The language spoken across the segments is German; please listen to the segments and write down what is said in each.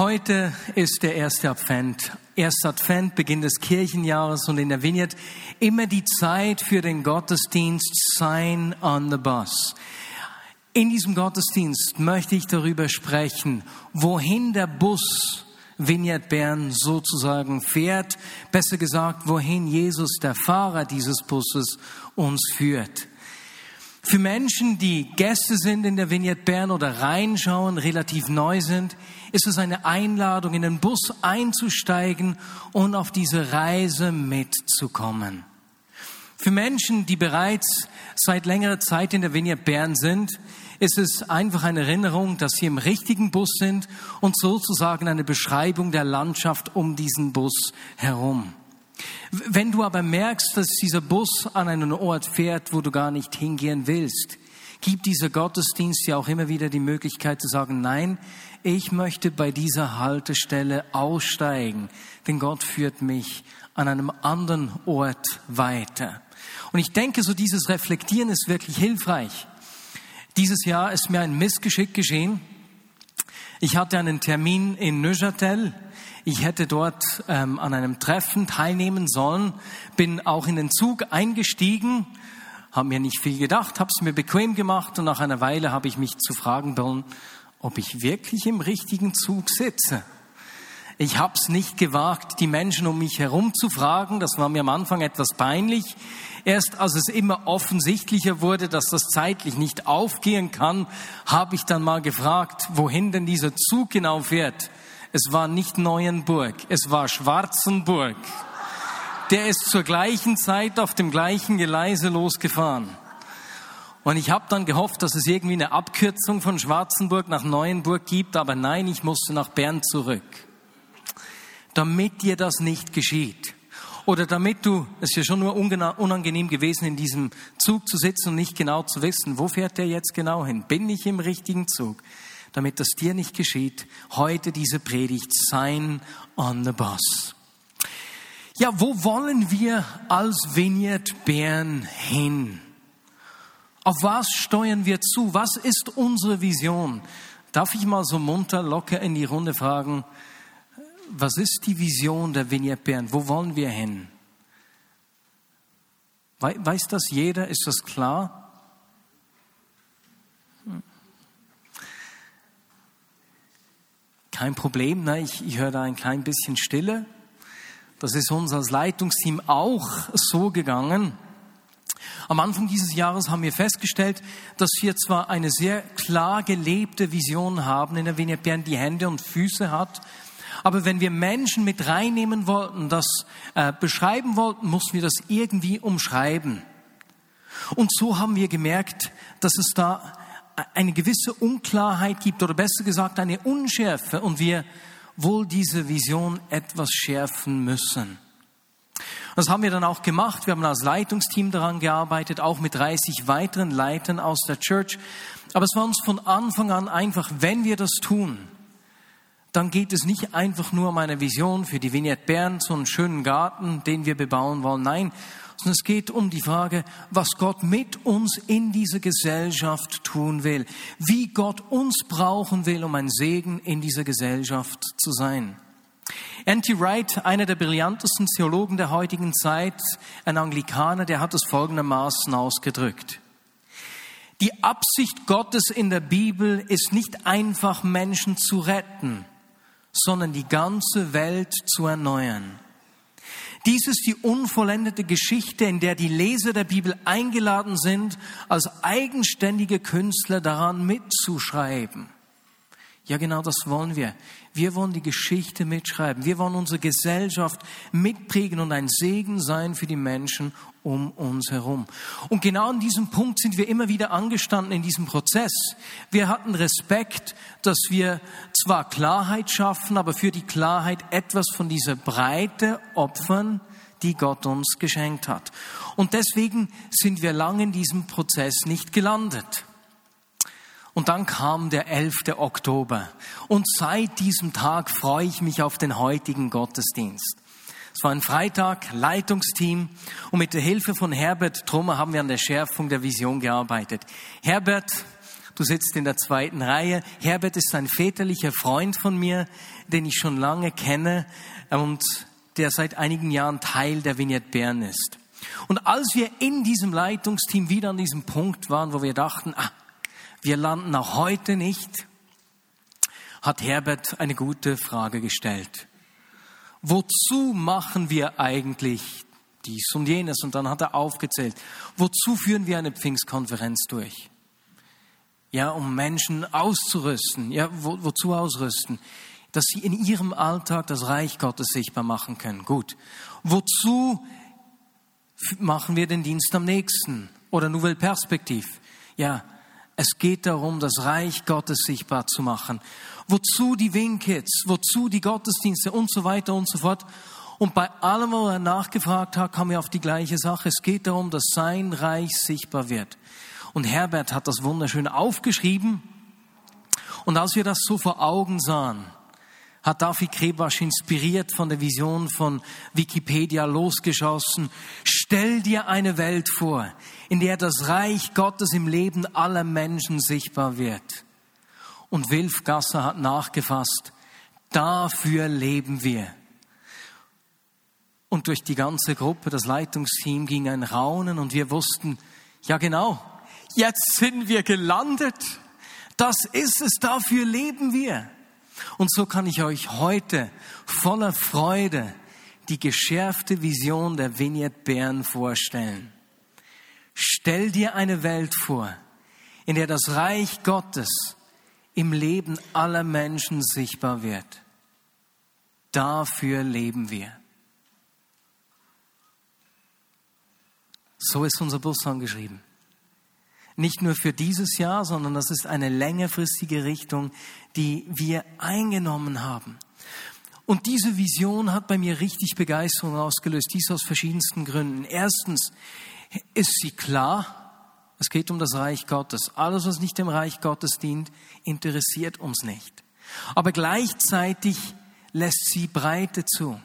Heute ist der erste Advent. Erster Advent, Beginn des Kirchenjahres und in der Vineyard immer die Zeit für den Gottesdienst Sign on the Bus. In diesem Gottesdienst möchte ich darüber sprechen, wohin der Bus Vineyard Bern sozusagen fährt. Besser gesagt, wohin Jesus, der Fahrer dieses Busses, uns führt. Für Menschen, die Gäste sind in der Vignette Bern oder reinschauen, relativ neu sind, ist es eine Einladung, in den Bus einzusteigen und auf diese Reise mitzukommen. Für Menschen, die bereits seit längerer Zeit in der Vignette Bern sind, ist es einfach eine Erinnerung, dass sie im richtigen Bus sind und sozusagen eine Beschreibung der Landschaft um diesen Bus herum. Wenn du aber merkst, dass dieser Bus an einen Ort fährt, wo du gar nicht hingehen willst, gibt dieser Gottesdienst ja auch immer wieder die Möglichkeit zu sagen, nein, ich möchte bei dieser Haltestelle aussteigen, denn Gott führt mich an einem anderen Ort weiter. Und ich denke, so dieses Reflektieren ist wirklich hilfreich. Dieses Jahr ist mir ein Missgeschick geschehen. Ich hatte einen Termin in Neuchâtel ich hätte dort ähm, an einem Treffen teilnehmen sollen, bin auch in den Zug eingestiegen, habe mir nicht viel gedacht, habe es mir bequem gemacht und nach einer Weile habe ich mich zu fragen wollen, ob ich wirklich im richtigen Zug sitze. Ich habe es nicht gewagt, die Menschen um mich herum zu fragen. Das war mir am Anfang etwas peinlich. Erst als es immer offensichtlicher wurde, dass das zeitlich nicht aufgehen kann, habe ich dann mal gefragt, wohin denn dieser Zug genau fährt. Es war nicht Neuenburg, es war Schwarzenburg. Der ist zur gleichen Zeit auf dem gleichen Geleise losgefahren. Und ich habe dann gehofft, dass es irgendwie eine Abkürzung von Schwarzenburg nach Neuenburg gibt, aber nein, ich musste nach Bern zurück. Damit dir das nicht geschieht. Oder damit du, es ist ja schon nur unangenehm gewesen, in diesem Zug zu sitzen und nicht genau zu wissen, wo fährt der jetzt genau hin? Bin ich im richtigen Zug? Damit das dir nicht geschieht, heute diese Predigt sein on the bus. Ja, wo wollen wir als Vineyard Bern hin? Auf was steuern wir zu? Was ist unsere Vision? Darf ich mal so munter, locker in die Runde fragen, was ist die Vision der Vineyard Bern? Wo wollen wir hin? Weiß das jeder? Ist das klar? Kein Problem, ne? ich, ich höre da ein klein bisschen Stille. Das ist uns als Leitungsteam auch so gegangen. Am Anfang dieses Jahres haben wir festgestellt, dass wir zwar eine sehr klar gelebte Vision haben, in der wir Bern die Hände und Füße hat, aber wenn wir Menschen mit reinnehmen wollten, das äh, beschreiben wollten, mussten wir das irgendwie umschreiben. Und so haben wir gemerkt, dass es da eine gewisse Unklarheit gibt oder besser gesagt eine Unschärfe und wir wohl diese Vision etwas schärfen müssen. Das haben wir dann auch gemacht. Wir haben als Leitungsteam daran gearbeitet, auch mit 30 weiteren Leitern aus der Church. Aber es war uns von Anfang an einfach, wenn wir das tun, dann geht es nicht einfach nur um eine Vision für die Vignette Bern, so einen schönen Garten, den wir bebauen wollen. Nein, es geht um die Frage, was Gott mit uns in dieser Gesellschaft tun will, wie Gott uns brauchen will, um ein Segen in dieser Gesellschaft zu sein. N.T. Wright, einer der brillantesten Theologen der heutigen Zeit, ein Anglikaner, der hat es folgendermaßen ausgedrückt. Die Absicht Gottes in der Bibel ist nicht einfach Menschen zu retten, sondern die ganze Welt zu erneuern. Dies ist die unvollendete Geschichte, in der die Leser der Bibel eingeladen sind, als eigenständige Künstler daran mitzuschreiben. Ja, genau das wollen wir. Wir wollen die Geschichte mitschreiben. Wir wollen unsere Gesellschaft mitprägen und ein Segen sein für die Menschen um uns herum. Und genau an diesem Punkt sind wir immer wieder angestanden in diesem Prozess. Wir hatten Respekt, dass wir zwar Klarheit schaffen, aber für die Klarheit etwas von dieser Breite opfern, die Gott uns geschenkt hat. Und deswegen sind wir lange in diesem Prozess nicht gelandet. Und dann kam der 11. Oktober. Und seit diesem Tag freue ich mich auf den heutigen Gottesdienst. Es war ein Freitag, Leitungsteam und mit der Hilfe von Herbert Trummer haben wir an der Schärfung der Vision gearbeitet. Herbert, Du sitzt in der zweiten Reihe. Herbert ist ein väterlicher Freund von mir, den ich schon lange kenne und der seit einigen Jahren Teil der Vignette Bern ist. Und als wir in diesem Leitungsteam wieder an diesem Punkt waren, wo wir dachten, ah, wir landen auch heute nicht, hat Herbert eine gute Frage gestellt. Wozu machen wir eigentlich dies und jenes? Und dann hat er aufgezählt. Wozu führen wir eine Pfingstkonferenz durch? Ja, um Menschen auszurüsten. Ja, wo, wozu ausrüsten? Dass sie in ihrem Alltag das Reich Gottes sichtbar machen können. Gut. Wozu machen wir den Dienst am nächsten? Oder Nouvelle Perspektiv? Ja, es geht darum, das Reich Gottes sichtbar zu machen. Wozu die Winkits? Wozu die Gottesdienste und so weiter und so fort? Und bei allem, was er nachgefragt hat, kam er auf die gleiche Sache. Es geht darum, dass sein Reich sichtbar wird. Und Herbert hat das wunderschön aufgeschrieben. Und als wir das so vor Augen sahen, hat David Krebasch inspiriert von der Vision von Wikipedia losgeschossen. Stell dir eine Welt vor, in der das Reich Gottes im Leben aller Menschen sichtbar wird. Und Wilf Gasser hat nachgefasst, dafür leben wir. Und durch die ganze Gruppe, das Leitungsteam ging ein Raunen und wir wussten, ja genau, jetzt sind wir gelandet. Das ist es, dafür leben wir. Und so kann ich euch heute voller Freude die geschärfte Vision der Vignette Bern vorstellen. Stell dir eine Welt vor, in der das Reich Gottes im Leben aller Menschen sichtbar wird. Dafür leben wir. So ist unser Bus angeschrieben. Nicht nur für dieses Jahr, sondern das ist eine längerfristige Richtung, die wir eingenommen haben. Und diese Vision hat bei mir richtig Begeisterung ausgelöst, dies aus verschiedensten Gründen. Erstens ist sie klar, es geht um das Reich Gottes. Alles, was nicht dem Reich Gottes dient, interessiert uns nicht. Aber gleichzeitig lässt sie Breite zu.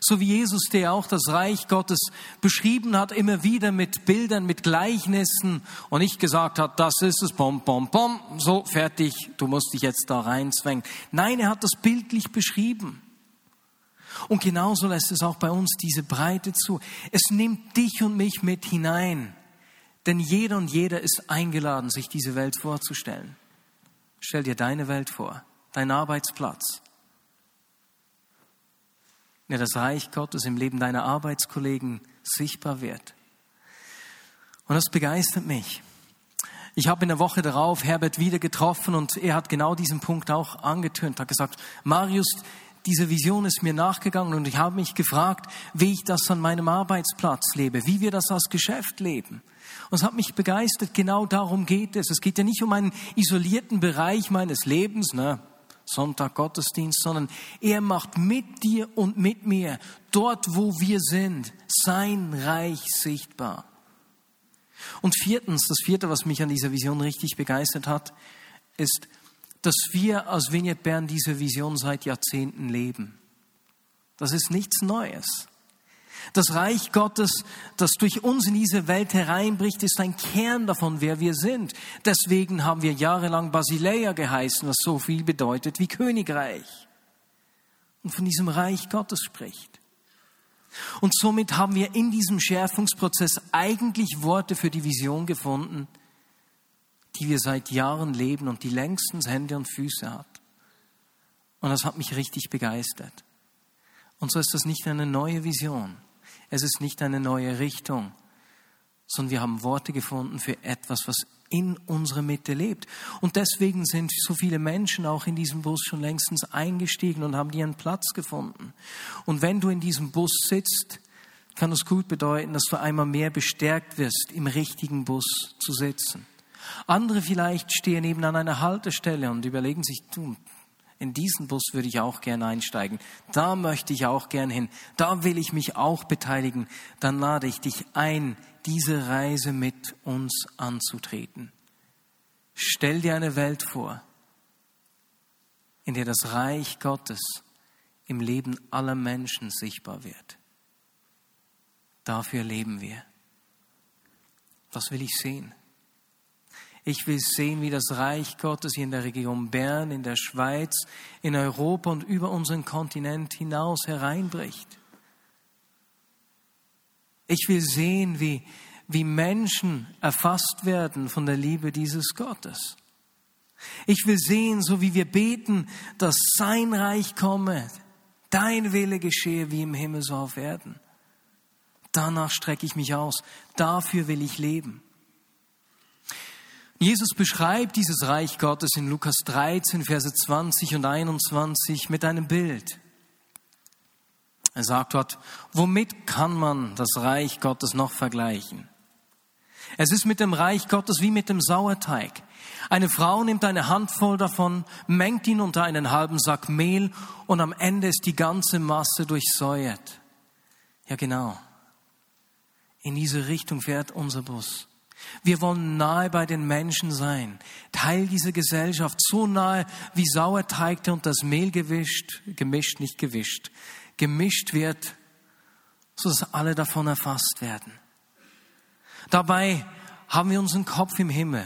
So wie Jesus, der auch das Reich Gottes beschrieben hat, immer wieder mit Bildern, mit Gleichnissen und nicht gesagt hat, das ist es, bom, bom, bom, so fertig, du musst dich jetzt da reinzwängen. Nein, er hat das bildlich beschrieben. Und genauso lässt es auch bei uns diese Breite zu. Es nimmt dich und mich mit hinein. Denn jeder und jeder ist eingeladen, sich diese Welt vorzustellen. Stell dir deine Welt vor, dein Arbeitsplatz, der das Reich Gottes im Leben deiner Arbeitskollegen sichtbar wird. Und das begeistert mich. Ich habe in der Woche darauf Herbert wieder getroffen und er hat genau diesen Punkt auch angetönt, hat gesagt, Marius, diese Vision ist mir nachgegangen und ich habe mich gefragt, wie ich das an meinem Arbeitsplatz lebe, wie wir das als Geschäft leben. Und es hat mich begeistert, genau darum geht es. Es geht ja nicht um einen isolierten Bereich meines Lebens, ne? Sonntag Gottesdienst, sondern er macht mit dir und mit mir, dort wo wir sind, sein Reich sichtbar. Und viertens, das vierte, was mich an dieser Vision richtig begeistert hat, ist, dass wir als Vignette Bern diese Vision seit Jahrzehnten leben. Das ist nichts Neues. Das Reich Gottes, das durch uns in diese Welt hereinbricht, ist ein Kern davon, wer wir sind. Deswegen haben wir jahrelang Basileia geheißen, was so viel bedeutet wie Königreich. Und von diesem Reich Gottes spricht. Und somit haben wir in diesem Schärfungsprozess eigentlich Worte für die Vision gefunden, die wir seit Jahren leben und die längstens Hände und Füße hat. Und das hat mich richtig begeistert. Und so ist das nicht eine neue Vision. Es ist nicht eine neue Richtung, sondern wir haben Worte gefunden für etwas, was in unserer Mitte lebt. Und deswegen sind so viele Menschen auch in diesem Bus schon längstens eingestiegen und haben ihren Platz gefunden. Und wenn du in diesem Bus sitzt, kann das gut bedeuten, dass du einmal mehr bestärkt wirst, im richtigen Bus zu sitzen. Andere vielleicht stehen eben an einer Haltestelle und überlegen sich, du, in diesen Bus würde ich auch gern einsteigen. Da möchte ich auch gern hin. Da will ich mich auch beteiligen. Dann lade ich dich ein, diese Reise mit uns anzutreten. Stell dir eine Welt vor, in der das Reich Gottes im Leben aller Menschen sichtbar wird. Dafür leben wir. Was will ich sehen? Ich will sehen, wie das Reich Gottes hier in der Region Bern, in der Schweiz, in Europa und über unseren Kontinent hinaus hereinbricht. Ich will sehen, wie, wie Menschen erfasst werden von der Liebe dieses Gottes. Ich will sehen, so wie wir beten, dass sein Reich komme, dein Wille geschehe wie im Himmel so auf Erden. Danach strecke ich mich aus. Dafür will ich leben. Jesus beschreibt dieses Reich Gottes in Lukas 13, Verse 20 und 21 mit einem Bild. Er sagt dort, womit kann man das Reich Gottes noch vergleichen? Es ist mit dem Reich Gottes wie mit dem Sauerteig. Eine Frau nimmt eine Handvoll davon, mengt ihn unter einen halben Sack Mehl und am Ende ist die ganze Masse durchsäuert. Ja genau. In diese Richtung fährt unser Bus. Wir wollen nahe bei den Menschen sein, Teil dieser Gesellschaft, so nahe wie Sauerteig, und das Mehl gewischt, gemischt, nicht gewischt, gemischt wird, so dass alle davon erfasst werden. Dabei haben wir unseren Kopf im Himmel,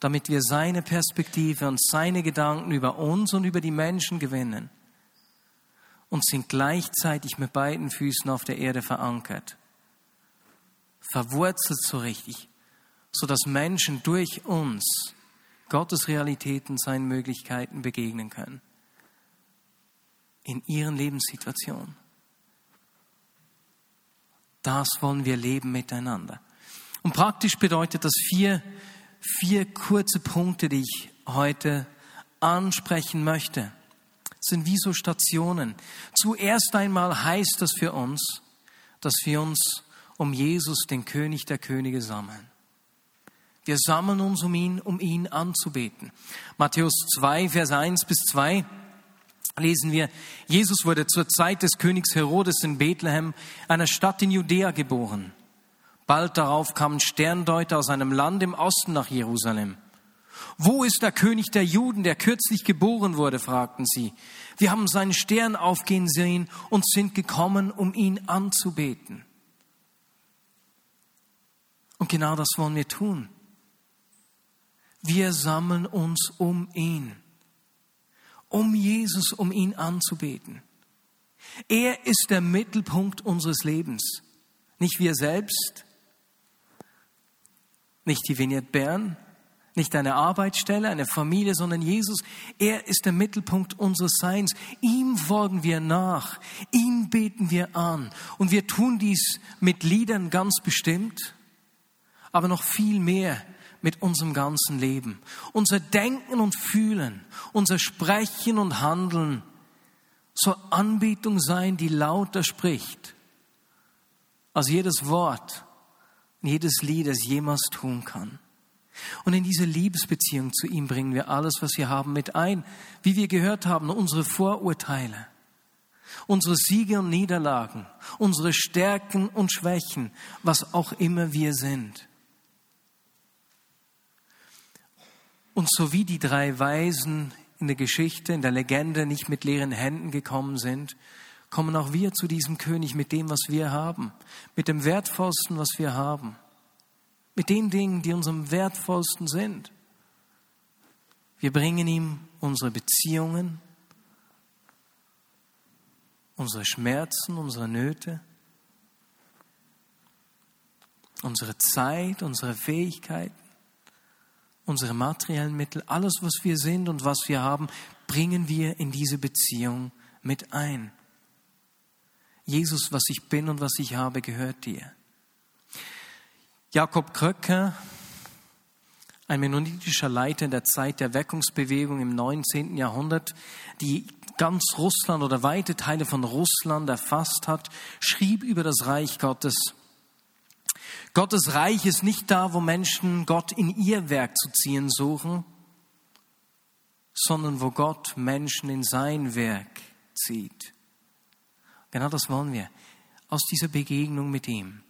damit wir seine Perspektive und seine Gedanken über uns und über die Menschen gewinnen und sind gleichzeitig mit beiden Füßen auf der Erde verankert, verwurzelt so richtig so dass Menschen durch uns Gottes Realitäten, seinen Möglichkeiten begegnen können. In ihren Lebenssituationen. Das wollen wir leben miteinander. Und praktisch bedeutet das vier, vier kurze Punkte, die ich heute ansprechen möchte. Das sind wie so Stationen. Zuerst einmal heißt das für uns, dass wir uns um Jesus, den König der Könige, sammeln. Wir sammeln uns um ihn, um ihn anzubeten. Matthäus 2, Vers 1 bis 2 lesen wir, Jesus wurde zur Zeit des Königs Herodes in Bethlehem, einer Stadt in Judäa, geboren. Bald darauf kamen Sterndeuter aus einem Land im Osten nach Jerusalem. Wo ist der König der Juden, der kürzlich geboren wurde? fragten sie. Wir haben seinen Stern aufgehen sehen und sind gekommen, um ihn anzubeten. Und genau das wollen wir tun. Wir sammeln uns um ihn, um Jesus, um ihn anzubeten. Er ist der Mittelpunkt unseres Lebens, nicht wir selbst, nicht die Vignette Bern, nicht eine Arbeitsstelle, eine Familie, sondern Jesus. Er ist der Mittelpunkt unseres Seins. Ihm folgen wir nach. Ihn beten wir an. Und wir tun dies mit Liedern ganz bestimmt, aber noch viel mehr mit unserem ganzen Leben. Unser Denken und Fühlen, unser Sprechen und Handeln soll Anbetung sein, die lauter spricht, als jedes Wort, jedes Lied, das jemals tun kann. Und in diese Liebesbeziehung zu ihm bringen wir alles, was wir haben, mit ein. Wie wir gehört haben, unsere Vorurteile, unsere Siege und Niederlagen, unsere Stärken und Schwächen, was auch immer wir sind. Und so wie die drei Weisen in der Geschichte, in der Legende nicht mit leeren Händen gekommen sind, kommen auch wir zu diesem König mit dem, was wir haben, mit dem Wertvollsten, was wir haben, mit den Dingen, die uns am wertvollsten sind. Wir bringen ihm unsere Beziehungen, unsere Schmerzen, unsere Nöte, unsere Zeit, unsere Fähigkeiten unsere materiellen Mittel, alles, was wir sind und was wir haben, bringen wir in diese Beziehung mit ein. Jesus, was ich bin und was ich habe, gehört dir. Jakob Kröcker, ein mennonitischer Leiter in der Zeit der Weckungsbewegung im 19. Jahrhundert, die ganz Russland oder weite Teile von Russland erfasst hat, schrieb über das Reich Gottes, Gottes Reich ist nicht da, wo Menschen Gott in ihr Werk zu ziehen suchen, sondern wo Gott Menschen in sein Werk zieht. Genau das wollen wir. Aus dieser Begegnung mit ihm.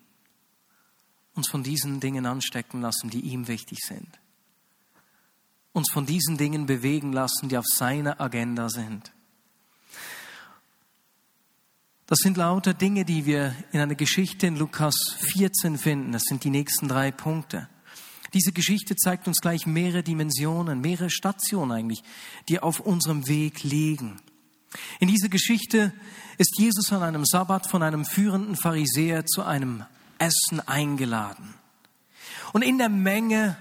Uns von diesen Dingen anstecken lassen, die ihm wichtig sind. Uns von diesen Dingen bewegen lassen, die auf seiner Agenda sind. Das sind lauter Dinge, die wir in einer Geschichte in Lukas 14 finden. Das sind die nächsten drei Punkte. Diese Geschichte zeigt uns gleich mehrere Dimensionen, mehrere Stationen eigentlich, die auf unserem Weg liegen. In dieser Geschichte ist Jesus an einem Sabbat von einem führenden Pharisäer zu einem Essen eingeladen. Und in der Menge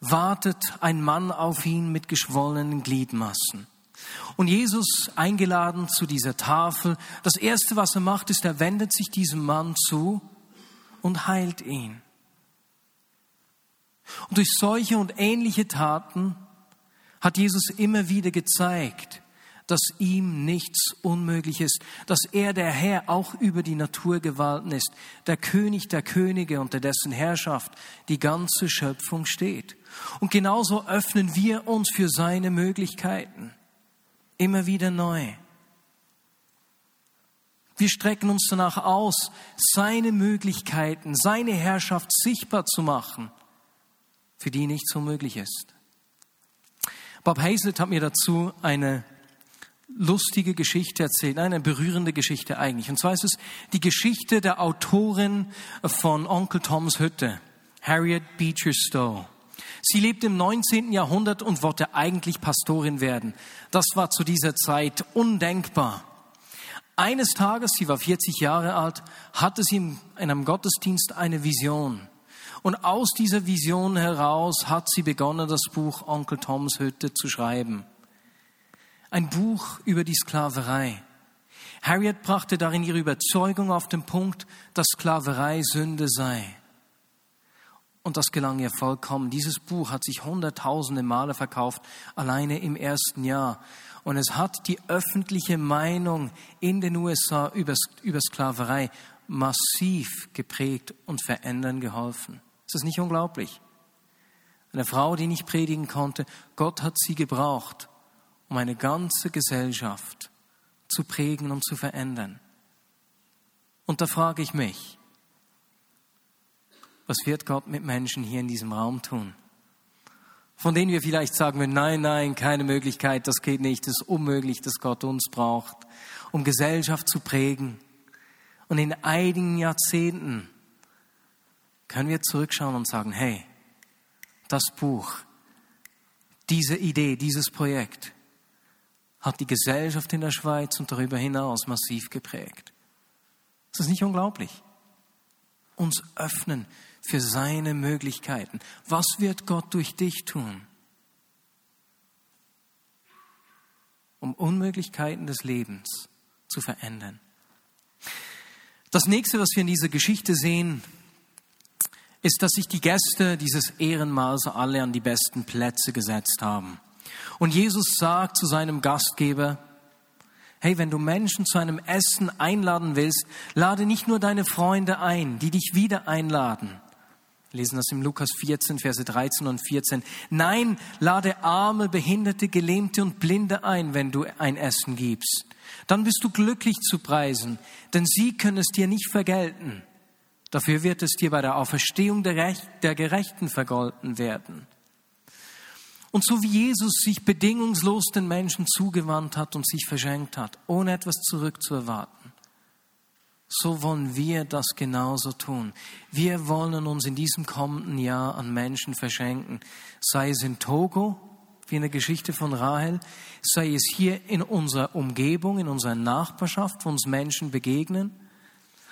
wartet ein Mann auf ihn mit geschwollenen Gliedmassen. Und Jesus, eingeladen zu dieser Tafel, das Erste, was er macht, ist, er wendet sich diesem Mann zu und heilt ihn. Und durch solche und ähnliche Taten hat Jesus immer wieder gezeigt, dass ihm nichts unmöglich ist, dass er der Herr auch über die Naturgewalten ist, der König der Könige, unter dessen Herrschaft die ganze Schöpfung steht. Und genauso öffnen wir uns für seine Möglichkeiten, immer wieder neu. Wir strecken uns danach aus, seine Möglichkeiten, seine Herrschaft sichtbar zu machen, für die nichts unmöglich ist. Bob Hazlett hat mir dazu eine lustige Geschichte erzählt, eine berührende Geschichte eigentlich. Und zwar ist es die Geschichte der Autorin von Onkel Toms Hütte, Harriet Beecher Stowe. Sie lebte im 19. Jahrhundert und wollte eigentlich Pastorin werden. Das war zu dieser Zeit undenkbar. Eines Tages, sie war 40 Jahre alt, hatte sie in einem Gottesdienst eine Vision. Und aus dieser Vision heraus hat sie begonnen, das Buch Onkel Toms Hütte zu schreiben. Ein Buch über die Sklaverei. Harriet brachte darin ihre Überzeugung auf den Punkt, dass Sklaverei Sünde sei. Und das gelang ihr vollkommen. Dieses Buch hat sich hunderttausende Male verkauft, alleine im ersten Jahr. Und es hat die öffentliche Meinung in den USA über, über Sklaverei massiv geprägt und verändern geholfen. Ist das nicht unglaublich? Eine Frau, die nicht predigen konnte, Gott hat sie gebraucht, um eine ganze Gesellschaft zu prägen und zu verändern. Und da frage ich mich, was wird Gott mit Menschen hier in diesem Raum tun? Von denen wir vielleicht sagen würden, nein, nein, keine Möglichkeit, das geht nicht, es ist unmöglich, dass Gott uns braucht, um Gesellschaft zu prägen. Und in einigen Jahrzehnten können wir zurückschauen und sagen, hey, das Buch, diese Idee, dieses Projekt, hat die Gesellschaft in der Schweiz und darüber hinaus massiv geprägt. Ist das nicht unglaublich? Uns öffnen für seine Möglichkeiten. Was wird Gott durch dich tun? Um Unmöglichkeiten des Lebens zu verändern. Das nächste, was wir in dieser Geschichte sehen, ist, dass sich die Gäste dieses Ehrenmals alle an die besten Plätze gesetzt haben. Und Jesus sagt zu seinem Gastgeber, hey, wenn du Menschen zu einem Essen einladen willst, lade nicht nur deine Freunde ein, die dich wieder einladen. Wir lesen das im Lukas 14, Verse 13 und 14. Nein, lade Arme, Behinderte, Gelähmte und Blinde ein, wenn du ein Essen gibst. Dann bist du glücklich zu preisen, denn sie können es dir nicht vergelten. Dafür wird es dir bei der Auferstehung der, Recht, der Gerechten vergolten werden. Und so wie Jesus sich bedingungslos den Menschen zugewandt hat und sich verschenkt hat, ohne etwas zurückzuerwarten, so wollen wir das genauso tun. Wir wollen uns in diesem kommenden Jahr an Menschen verschenken, sei es in Togo, wie in der Geschichte von Rahel, sei es hier in unserer Umgebung, in unserer Nachbarschaft, wo uns Menschen begegnen,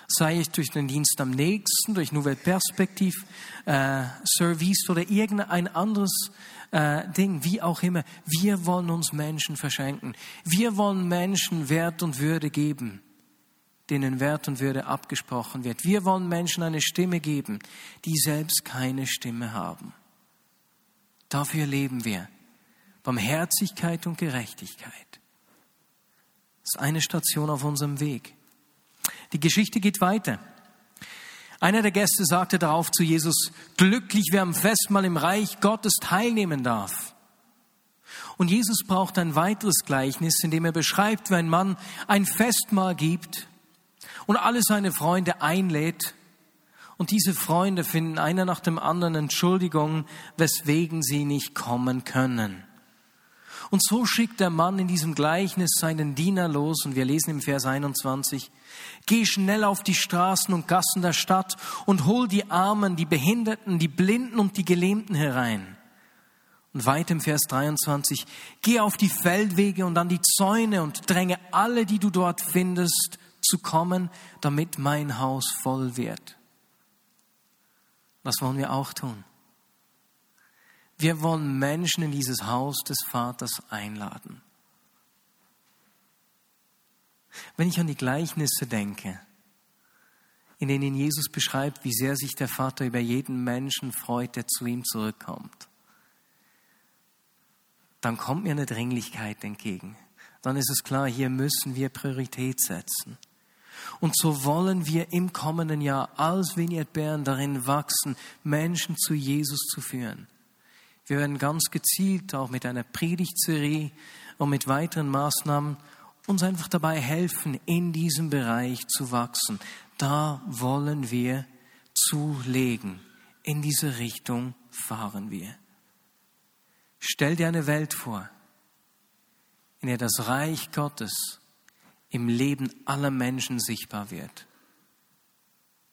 sei es durch den Dienst am nächsten, durch Nouvelle Perspektiv, äh, Service oder irgendein anderes äh, Ding, wie auch immer. Wir wollen uns Menschen verschenken. Wir wollen Menschen Wert und Würde geben, denen Wert und Würde abgesprochen wird. Wir wollen Menschen eine Stimme geben, die selbst keine Stimme haben. Dafür leben wir. Barmherzigkeit und Gerechtigkeit. Das ist eine Station auf unserem Weg. Die Geschichte geht weiter. Einer der Gäste sagte darauf zu Jesus, glücklich wer am Festmahl im Reich Gottes teilnehmen darf. Und Jesus braucht ein weiteres Gleichnis, in dem er beschreibt, wie ein Mann ein Festmahl gibt und alle seine Freunde einlädt. Und diese Freunde finden einer nach dem anderen Entschuldigung, weswegen sie nicht kommen können. Und so schickt der Mann in diesem Gleichnis seinen Diener los, und wir lesen im Vers 21, Geh schnell auf die Straßen und Gassen der Stadt und hol die Armen, die Behinderten, die Blinden und die Gelähmten herein. Und weit im Vers 23, geh auf die Feldwege und an die Zäune und dränge alle, die du dort findest, zu kommen, damit mein Haus voll wird. Was wollen wir auch tun? Wir wollen Menschen in dieses Haus des Vaters einladen. Wenn ich an die Gleichnisse denke, in denen Jesus beschreibt, wie sehr sich der Vater über jeden Menschen freut, der zu ihm zurückkommt, dann kommt mir eine Dringlichkeit entgegen. Dann ist es klar, hier müssen wir Priorität setzen. Und so wollen wir im kommenden Jahr als Vignette Bern darin wachsen, Menschen zu Jesus zu führen. Wir werden ganz gezielt auch mit einer Predigtserie und mit weiteren Maßnahmen uns einfach dabei helfen, in diesem Bereich zu wachsen. Da wollen wir zulegen. In diese Richtung fahren wir. Stell dir eine Welt vor, in der das Reich Gottes im Leben aller Menschen sichtbar wird.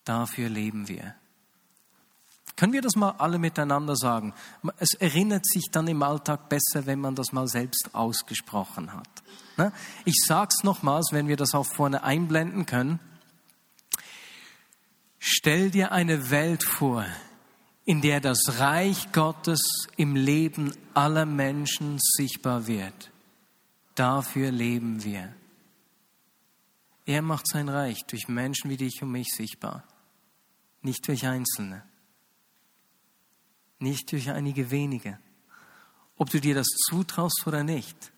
Dafür leben wir. Können wir das mal alle miteinander sagen? Es erinnert sich dann im Alltag besser, wenn man das mal selbst ausgesprochen hat. Ne? Ich sage es nochmals, wenn wir das auch vorne einblenden können. Stell dir eine Welt vor, in der das Reich Gottes im Leben aller Menschen sichtbar wird. Dafür leben wir. Er macht sein Reich durch Menschen wie dich und mich sichtbar, nicht durch Einzelne nicht durch einige wenige. Ob du dir das zutraust oder nicht.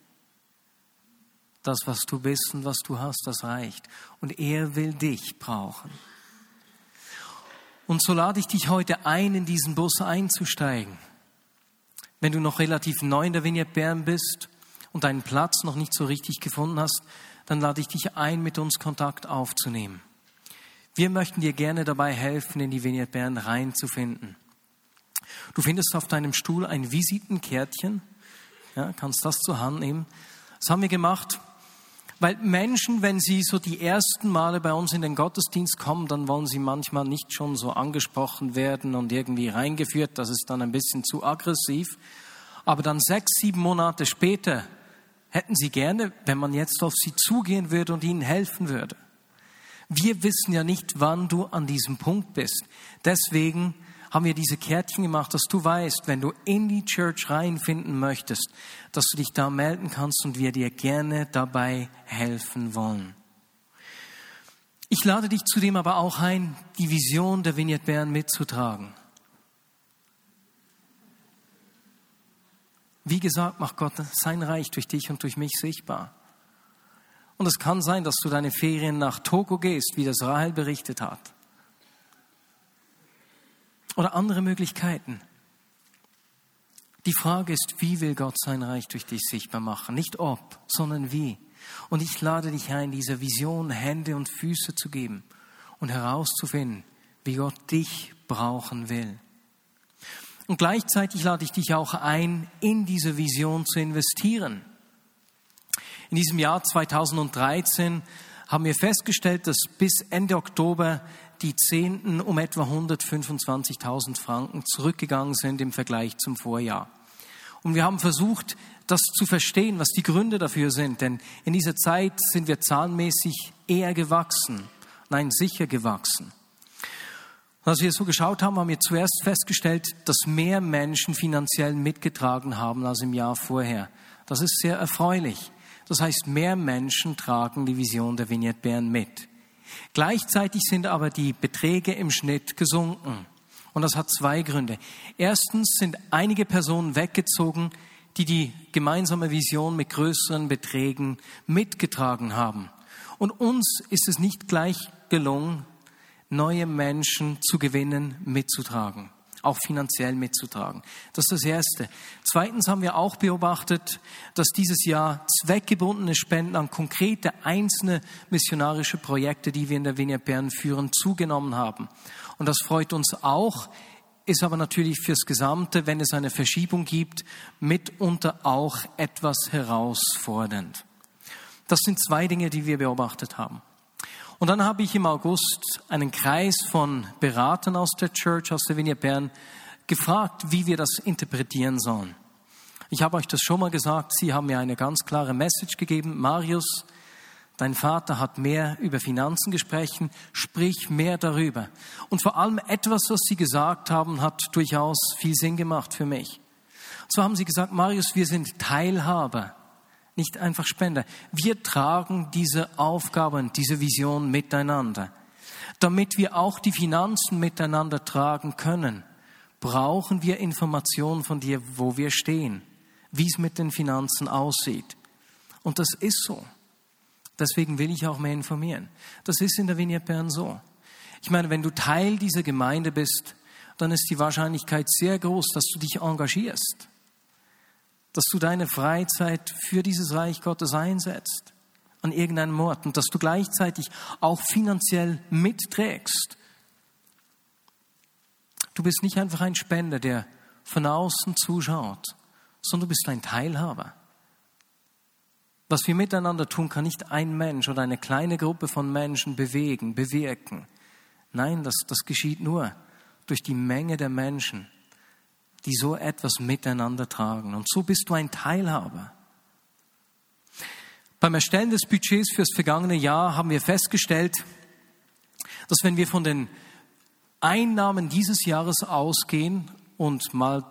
Das, was du bist und was du hast, das reicht. Und er will dich brauchen. Und so lade ich dich heute ein, in diesen Bus einzusteigen. Wenn du noch relativ neu in der Vignette Bern bist und deinen Platz noch nicht so richtig gefunden hast, dann lade ich dich ein, mit uns Kontakt aufzunehmen. Wir möchten dir gerne dabei helfen, in die Vignette Bern reinzufinden. Du findest auf deinem Stuhl ein Visitenkärtchen, ja, kannst das zur Hand nehmen. Das haben wir gemacht, weil Menschen, wenn sie so die ersten Male bei uns in den Gottesdienst kommen, dann wollen sie manchmal nicht schon so angesprochen werden und irgendwie reingeführt, das ist dann ein bisschen zu aggressiv. Aber dann sechs, sieben Monate später hätten sie gerne, wenn man jetzt auf sie zugehen würde und ihnen helfen würde. Wir wissen ja nicht, wann du an diesem Punkt bist. Deswegen haben wir diese Kärtchen gemacht, dass du weißt, wenn du in die Church reinfinden möchtest, dass du dich da melden kannst und wir dir gerne dabei helfen wollen. Ich lade dich zudem aber auch ein, die Vision der Vignette Bern mitzutragen. Wie gesagt, macht Gott sein Reich durch dich und durch mich sichtbar. Und es kann sein, dass du deine Ferien nach Togo gehst, wie das Rahel berichtet hat oder andere Möglichkeiten. Die Frage ist, wie will Gott sein Reich durch dich sichtbar machen? Nicht ob, sondern wie. Und ich lade dich ein, dieser Vision Hände und Füße zu geben und herauszufinden, wie Gott dich brauchen will. Und gleichzeitig lade ich dich auch ein, in diese Vision zu investieren. In diesem Jahr 2013 haben wir festgestellt, dass bis Ende Oktober die Zehnten um etwa 125.000 Franken zurückgegangen sind im Vergleich zum Vorjahr. Und wir haben versucht, das zu verstehen, was die Gründe dafür sind. Denn in dieser Zeit sind wir zahlenmäßig eher gewachsen. Nein, sicher gewachsen. Und als wir so geschaut haben, haben wir zuerst festgestellt, dass mehr Menschen finanziell mitgetragen haben als im Jahr vorher. Das ist sehr erfreulich. Das heißt, mehr Menschen tragen die Vision der Vignette Bern mit. Gleichzeitig sind aber die Beträge im Schnitt gesunken. Und das hat zwei Gründe. Erstens sind einige Personen weggezogen, die die gemeinsame Vision mit größeren Beträgen mitgetragen haben. Und uns ist es nicht gleich gelungen, neue Menschen zu gewinnen, mitzutragen auch finanziell mitzutragen. Das ist das Erste. Zweitens haben wir auch beobachtet, dass dieses Jahr zweckgebundene Spenden an konkrete einzelne missionarische Projekte, die wir in der Vignette Bern führen, zugenommen haben. Und das freut uns auch ist aber natürlich fürs Gesamte, wenn es eine Verschiebung gibt, mitunter auch etwas herausfordernd. Das sind zwei Dinge, die wir beobachtet haben. Und dann habe ich im August einen Kreis von Beratern aus der Church, aus der Vignette Bern, gefragt, wie wir das interpretieren sollen. Ich habe euch das schon mal gesagt, Sie haben mir eine ganz klare Message gegeben. Marius, dein Vater hat mehr über Finanzen gesprochen, sprich mehr darüber. Und vor allem etwas, was Sie gesagt haben, hat durchaus viel Sinn gemacht für mich. Und zwar haben Sie gesagt, Marius, wir sind Teilhaber, nicht einfach Spender. Wir tragen diese Aufgaben, diese Vision miteinander. Damit wir auch die Finanzen miteinander tragen können, brauchen wir Informationen von dir, wo wir stehen wie es mit den Finanzen aussieht. Und das ist so. Deswegen will ich auch mehr informieren. Das ist in der Vignette Bern so. Ich meine, wenn du Teil dieser Gemeinde bist, dann ist die Wahrscheinlichkeit sehr groß, dass du dich engagierst, dass du deine Freizeit für dieses Reich Gottes einsetzt an irgendeinem Ort und dass du gleichzeitig auch finanziell mitträgst. Du bist nicht einfach ein Spender, der von außen zuschaut, sondern du bist ein Teilhaber. Was wir miteinander tun, kann nicht ein Mensch oder eine kleine Gruppe von Menschen bewegen, bewirken. Nein, das, das geschieht nur durch die Menge der Menschen, die so etwas miteinander tragen. Und so bist du ein Teilhaber. Beim Erstellen des Budgets fürs vergangene Jahr haben wir festgestellt, dass wenn wir von den Einnahmen dieses Jahres ausgehen und mal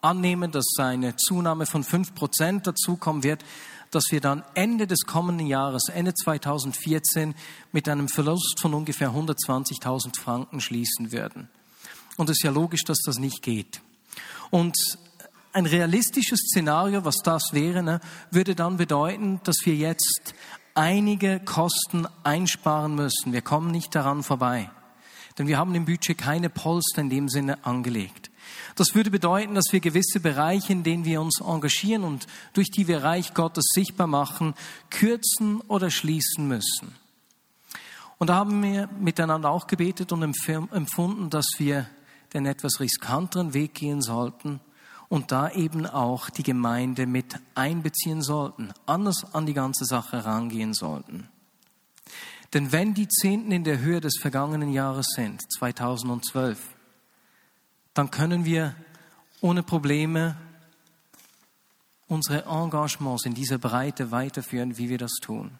annehmen, dass eine Zunahme von fünf Prozent dazukommen wird, dass wir dann Ende des kommenden Jahres, Ende 2014, mit einem Verlust von ungefähr 120.000 Franken schließen würden. Und es ist ja logisch, dass das nicht geht. Und ein realistisches Szenario, was das wäre, ne, würde dann bedeuten, dass wir jetzt einige Kosten einsparen müssen. Wir kommen nicht daran vorbei. Denn wir haben im Budget keine Polster in dem Sinne angelegt. Das würde bedeuten, dass wir gewisse Bereiche, in denen wir uns engagieren und durch die wir Reich Gottes sichtbar machen, kürzen oder schließen müssen. Und da haben wir miteinander auch gebetet und empfunden, dass wir den etwas riskanteren Weg gehen sollten und da eben auch die Gemeinde mit einbeziehen sollten, anders an die ganze Sache rangehen sollten. Denn wenn die Zehnten in der Höhe des vergangenen Jahres sind, 2012, dann können wir ohne Probleme unsere Engagements in dieser Breite weiterführen, wie wir das tun.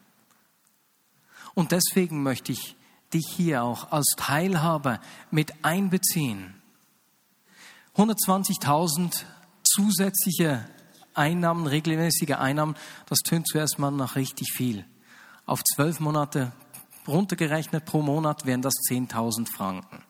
Und deswegen möchte ich dich hier auch als Teilhaber mit einbeziehen. 120.000 zusätzliche Einnahmen, regelmäßige Einnahmen, das tönt zuerst mal nach richtig viel. Auf zwölf Monate runtergerechnet pro Monat wären das 10.000 Franken.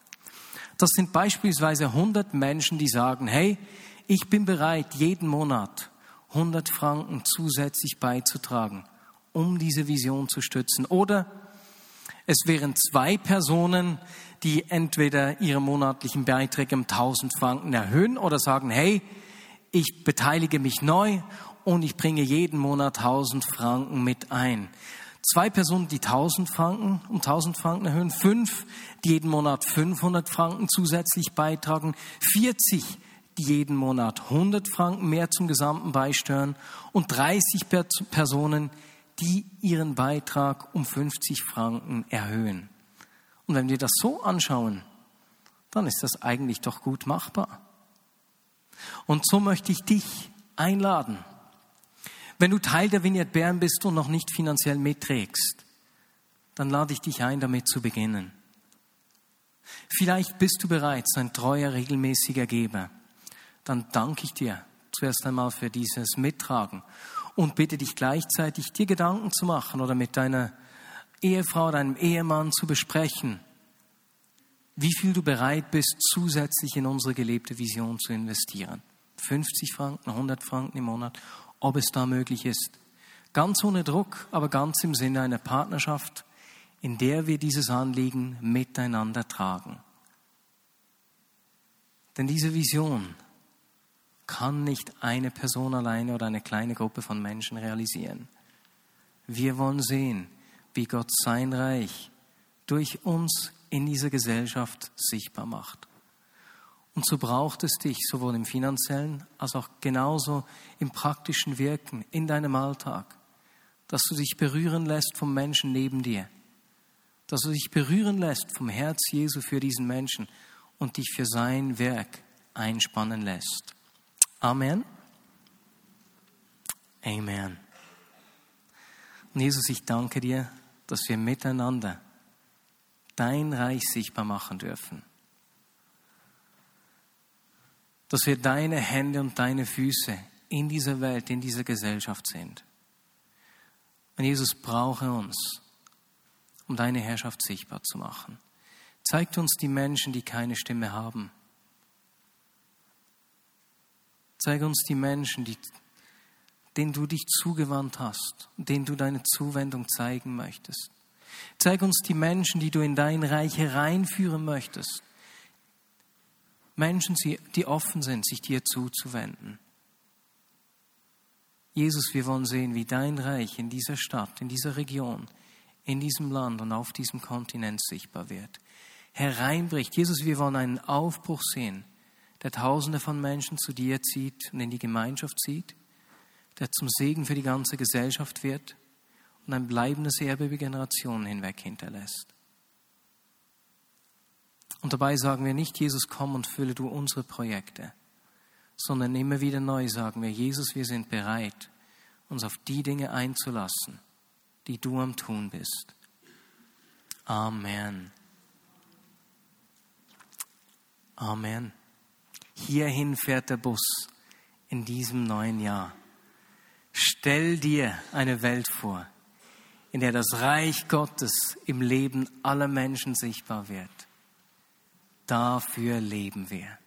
Das sind beispielsweise 100 Menschen, die sagen, hey, ich bin bereit, jeden Monat 100 Franken zusätzlich beizutragen, um diese Vision zu stützen. Oder es wären zwei Personen, die entweder ihre monatlichen Beiträge um 1000 Franken erhöhen oder sagen, hey, ich beteilige mich neu und ich bringe jeden Monat 1000 Franken mit ein. Zwei Personen, die 1000 Franken um 1000 Franken erhöhen, fünf, die jeden Monat 500 Franken zusätzlich beitragen, 40, die jeden Monat 100 Franken mehr zum Gesamten beisteuern und 30 Personen, ihren Beitrag um 50 Franken erhöhen. Und wenn wir das so anschauen, dann ist das eigentlich doch gut machbar. Und so möchte ich dich einladen, wenn du Teil der Vignette Bern bist und noch nicht finanziell mitträgst, dann lade ich dich ein, damit zu beginnen. Vielleicht bist du bereits ein treuer, regelmäßiger Geber. Dann danke ich dir zuerst einmal für dieses Mittragen und bitte dich gleichzeitig, dir Gedanken zu machen oder mit deiner Ehefrau, deinem Ehemann zu besprechen, wie viel du bereit bist, zusätzlich in unsere gelebte Vision zu investieren. 50 Franken, 100 Franken im Monat ob es da möglich ist. Ganz ohne Druck, aber ganz im Sinne einer Partnerschaft, in der wir dieses Anliegen miteinander tragen. Denn diese Vision kann nicht eine Person alleine oder eine kleine Gruppe von Menschen realisieren. Wir wollen sehen, wie Gott sein Reich durch uns in dieser Gesellschaft sichtbar macht. Und so braucht es dich sowohl im finanziellen als auch genauso im praktischen Wirken in deinem Alltag, dass du dich berühren lässt vom Menschen neben dir, dass du dich berühren lässt vom Herz Jesu für diesen Menschen und dich für sein Werk einspannen lässt. Amen. Amen. Und Jesus, ich danke dir, dass wir miteinander dein Reich sichtbar machen dürfen. Dass wir deine Hände und deine Füße in dieser Welt, in dieser Gesellschaft sind. Und Jesus brauche uns, um deine Herrschaft sichtbar zu machen. Zeigt uns die Menschen, die keine Stimme haben. Zeige uns die Menschen, die, denen du dich zugewandt hast, denen du deine Zuwendung zeigen möchtest. Zeig uns die Menschen, die du in dein Reich hereinführen möchtest. Menschen, die offen sind, sich dir zuzuwenden. Jesus, wir wollen sehen, wie dein Reich in dieser Stadt, in dieser Region, in diesem Land und auf diesem Kontinent sichtbar wird. Hereinbricht. Jesus, wir wollen einen Aufbruch sehen, der Tausende von Menschen zu dir zieht und in die Gemeinschaft zieht, der zum Segen für die ganze Gesellschaft wird und ein bleibendes Erbe über Generationen hinweg hinterlässt. Und dabei sagen wir nicht, Jesus, komm und fülle du unsere Projekte, sondern immer wieder neu sagen wir, Jesus, wir sind bereit, uns auf die Dinge einzulassen, die du am Tun bist. Amen. Amen. Hierhin fährt der Bus in diesem neuen Jahr. Stell dir eine Welt vor, in der das Reich Gottes im Leben aller Menschen sichtbar wird. Dafür leben wir.